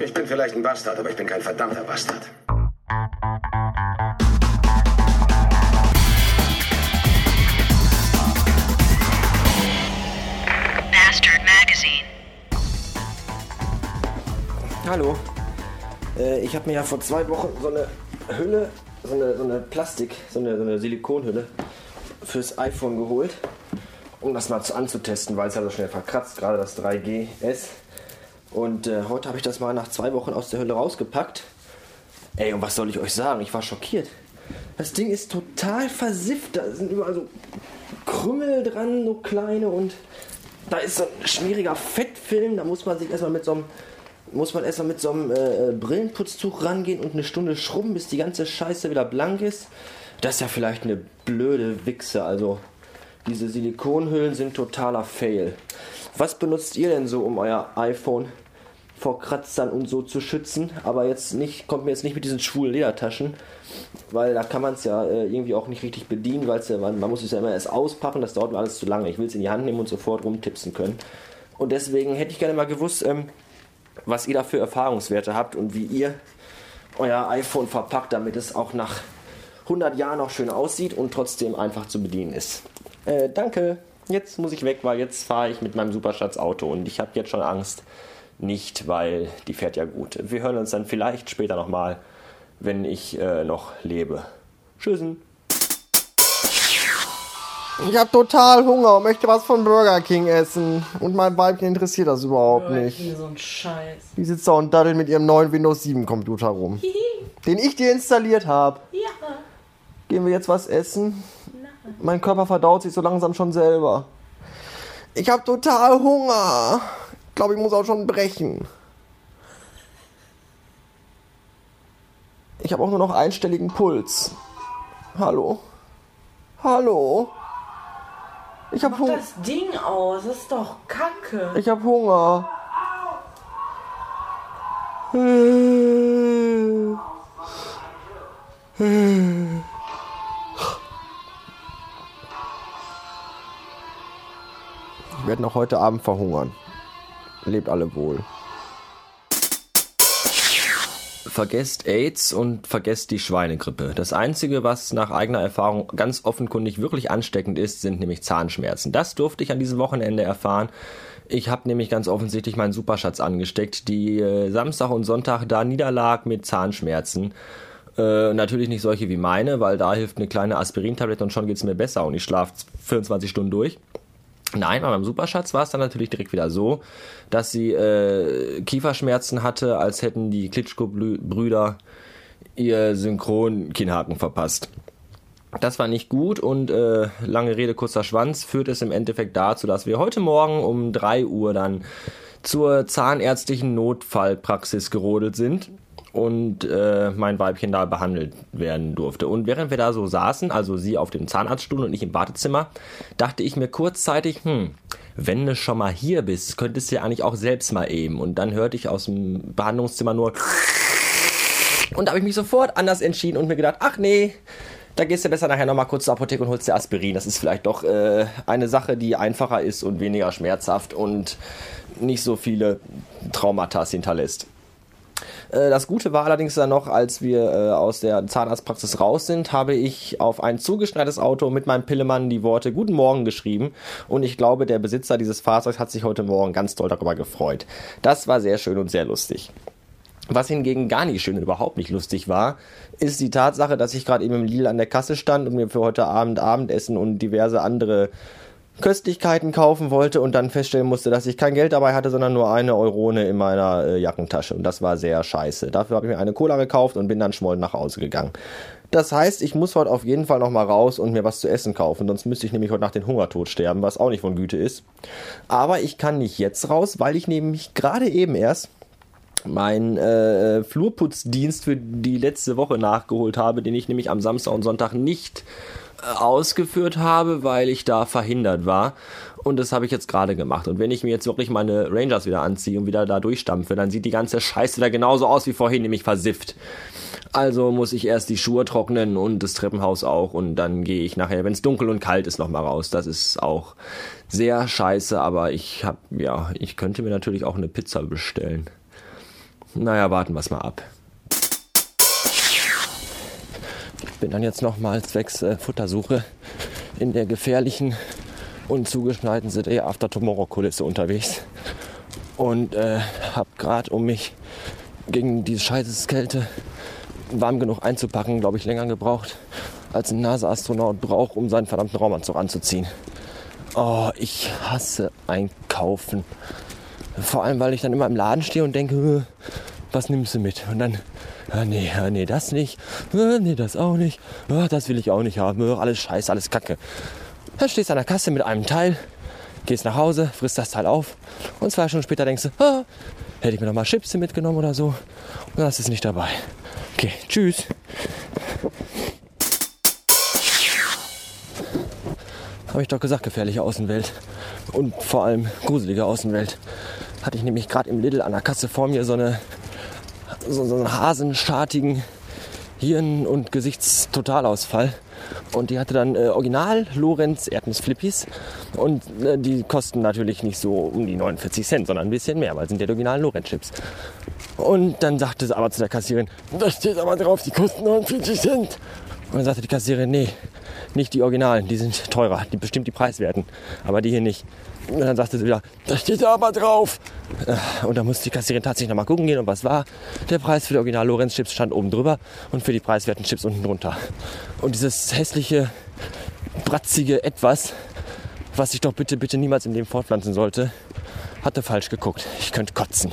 Ich bin vielleicht ein Bastard, aber ich bin kein verdammter Bastard. Bastard Magazine. Hallo. Äh, ich habe mir ja vor zwei Wochen so eine Hülle, so eine, so eine Plastik, so eine, so eine Silikonhülle fürs iPhone geholt, um das mal zu anzutesten, weil es ja so schnell verkratzt, gerade das 3GS. Und äh, heute habe ich das mal nach zwei Wochen aus der Hülle rausgepackt. Ey, und was soll ich euch sagen? Ich war schockiert. Das Ding ist total versifft. Da sind überall so Krümmel dran, so kleine und da ist so ein schmieriger Fettfilm. Da muss man sich erstmal mit so einem muss man erstmal mit so einem äh, Brillenputztuch rangehen und eine Stunde schrubben, bis die ganze Scheiße wieder blank ist. Das ist ja vielleicht eine blöde Wichse. Also diese Silikonhüllen sind totaler Fail. Was benutzt ihr denn so, um euer iPhone vor Kratzern und so zu schützen? Aber jetzt nicht, kommt mir jetzt nicht mit diesen schwulen Ledertaschen, weil da kann man es ja äh, irgendwie auch nicht richtig bedienen, weil ja, man, man muss es ja immer erst auspacken, das dauert mir alles zu lange. Ich will es in die Hand nehmen und sofort rumtipsen können. Und deswegen hätte ich gerne mal gewusst, ähm, was ihr da für Erfahrungswerte habt und wie ihr euer iPhone verpackt, damit es auch nach 100 Jahren noch schön aussieht und trotzdem einfach zu bedienen ist. Äh, danke. Jetzt muss ich weg, weil jetzt fahre ich mit meinem Superschatz Auto und ich habe jetzt schon Angst. Nicht, weil die fährt ja gut. Wir hören uns dann vielleicht später nochmal, wenn ich äh, noch lebe. Tschüssen. Ich habe total Hunger und möchte was von Burger King essen. Und mein Weibchen interessiert das überhaupt nicht. So ein Scheiß. Die sitzt da und daddelt mit ihrem neuen Windows 7 Computer rum. den ich dir installiert habe. Ja. Gehen wir jetzt was essen? Mein Körper verdaut sich so langsam schon selber. Ich habe total Hunger. Ich glaube, ich muss auch schon brechen. Ich habe auch nur noch einstelligen Puls. Hallo? Hallo? Ich habe Hunger. das Ding aus, das ist doch Kacke. Ich habe Hunger. Ich werde noch heute Abend verhungern. Lebt alle wohl. Vergesst AIDS und vergesst die Schweinegrippe. Das Einzige, was nach eigener Erfahrung ganz offenkundig wirklich ansteckend ist, sind nämlich Zahnschmerzen. Das durfte ich an diesem Wochenende erfahren. Ich habe nämlich ganz offensichtlich meinen Superschatz angesteckt, die äh, Samstag und Sonntag da niederlag mit Zahnschmerzen. Äh, natürlich nicht solche wie meine, weil da hilft eine kleine Aspirintablette und schon geht's mir besser und ich schlafe 24 Stunden durch. Nein, bei meinem Superschatz war es dann natürlich direkt wieder so, dass sie äh, Kieferschmerzen hatte, als hätten die Klitschko-Brüder ihr Synchron-Kinnhaken verpasst. Das war nicht gut und äh, lange Rede, kurzer Schwanz führt es im Endeffekt dazu, dass wir heute Morgen um 3 Uhr dann zur zahnärztlichen Notfallpraxis gerodelt sind und äh, mein Weibchen da behandelt werden durfte. Und während wir da so saßen, also sie auf dem Zahnarztstuhl und ich im Badezimmer, dachte ich mir kurzzeitig, hm, wenn du schon mal hier bist, könntest du ja eigentlich auch selbst mal eben. Und dann hörte ich aus dem Behandlungszimmer nur und da habe ich mich sofort anders entschieden und mir gedacht, ach nee, da gehst du besser nachher nochmal kurz zur Apotheke und holst dir Aspirin. Das ist vielleicht doch äh, eine Sache, die einfacher ist und weniger schmerzhaft und nicht so viele Traumata hinterlässt. Äh, Das Gute war allerdings dann noch, als wir äh, aus der Zahnarztpraxis raus sind, habe ich auf ein zugeschneites Auto mit meinem Pillemann die Worte Guten Morgen geschrieben und ich glaube, der Besitzer dieses Fahrzeugs hat sich heute Morgen ganz doll darüber gefreut. Das war sehr schön und sehr lustig. Was hingegen gar nicht schön und überhaupt nicht lustig war, ist die Tatsache, dass ich gerade eben im Lidl an der Kasse stand und mir für heute Abend Abendessen und diverse andere Köstlichkeiten kaufen wollte und dann feststellen musste, dass ich kein Geld dabei hatte, sondern nur eine Eurone in meiner äh, Jackentasche. Und das war sehr scheiße. Dafür habe ich mir eine Cola gekauft und bin dann schmollend nach Hause gegangen. Das heißt, ich muss heute auf jeden Fall noch mal raus und mir was zu essen kaufen, sonst müsste ich nämlich heute nach den Hungertod sterben, was auch nicht von Güte ist. Aber ich kann nicht jetzt raus, weil ich nämlich gerade eben erst meinen äh, Flurputzdienst für die letzte Woche nachgeholt habe, den ich nämlich am Samstag und Sonntag nicht äh, ausgeführt habe, weil ich da verhindert war. Und das habe ich jetzt gerade gemacht. Und wenn ich mir jetzt wirklich meine Rangers wieder anziehe und wieder da durchstampfe, dann sieht die ganze Scheiße da genauso aus wie vorhin, nämlich versifft. Also muss ich erst die Schuhe trocknen und das Treppenhaus auch. Und dann gehe ich nachher, wenn es dunkel und kalt ist, nochmal raus. Das ist auch sehr scheiße, aber ich habe, ja, ich könnte mir natürlich auch eine Pizza bestellen. Naja, warten wir es mal ab. Bin dann jetzt nochmal zwecks äh, Futtersuche in der gefährlichen und zugeschneiten CD After Tomorrow Kulisse unterwegs und äh, habe gerade, um mich gegen diese scheiße Kälte warm genug einzupacken, glaube ich, länger gebraucht, als ein NASA-Astronaut braucht, um seinen verdammten Raumanzug anzuziehen. Oh, ich hasse Einkaufen. Vor allem, weil ich dann immer im Laden stehe und denke, was nimmst du mit? Und dann, ah, nee, ah, nee, das nicht, ah, nee, das auch nicht, ah, das will ich auch nicht haben, ah, alles scheiße, alles kacke. Dann stehst du an der Kasse mit einem Teil, gehst nach Hause, frisst das Teil auf und zwei Stunden später denkst du, ah, hätte ich mir noch mal Chips mitgenommen oder so. Und dann ist es nicht dabei. Okay, tschüss. Habe ich doch gesagt, gefährliche Außenwelt. Und vor allem gruselige Außenwelt. Hatte ich nämlich gerade im Lidl an der Kasse vor mir so, eine, so, so einen hasenschartigen Hirn- und Gesichtstotalausfall. Und die hatte dann äh, Original Lorenz Erdnussflippis. Und äh, die kosten natürlich nicht so um die 49 Cent, sondern ein bisschen mehr, weil sind ja die originalen Lorenz Chips. Und dann sagte sie aber zu der Kassierin, da steht aber drauf, die kosten 49 Cent. Und dann sagte die Kassierin, nee, nicht die Originalen, die sind teurer, die bestimmt die Preiswerten, aber die hier nicht. Und dann sagte sie wieder, da steht aber drauf. Äh, Und da musste die Kassierin tatsächlich nochmal gucken gehen und was war. Der Preis für die Original Lorenz Chips stand oben drüber und für die preiswerten Chips unten drunter. Und dieses hässliche, bratzige Etwas, was ich doch bitte, bitte niemals im Leben fortpflanzen sollte, hatte falsch geguckt. Ich könnte kotzen.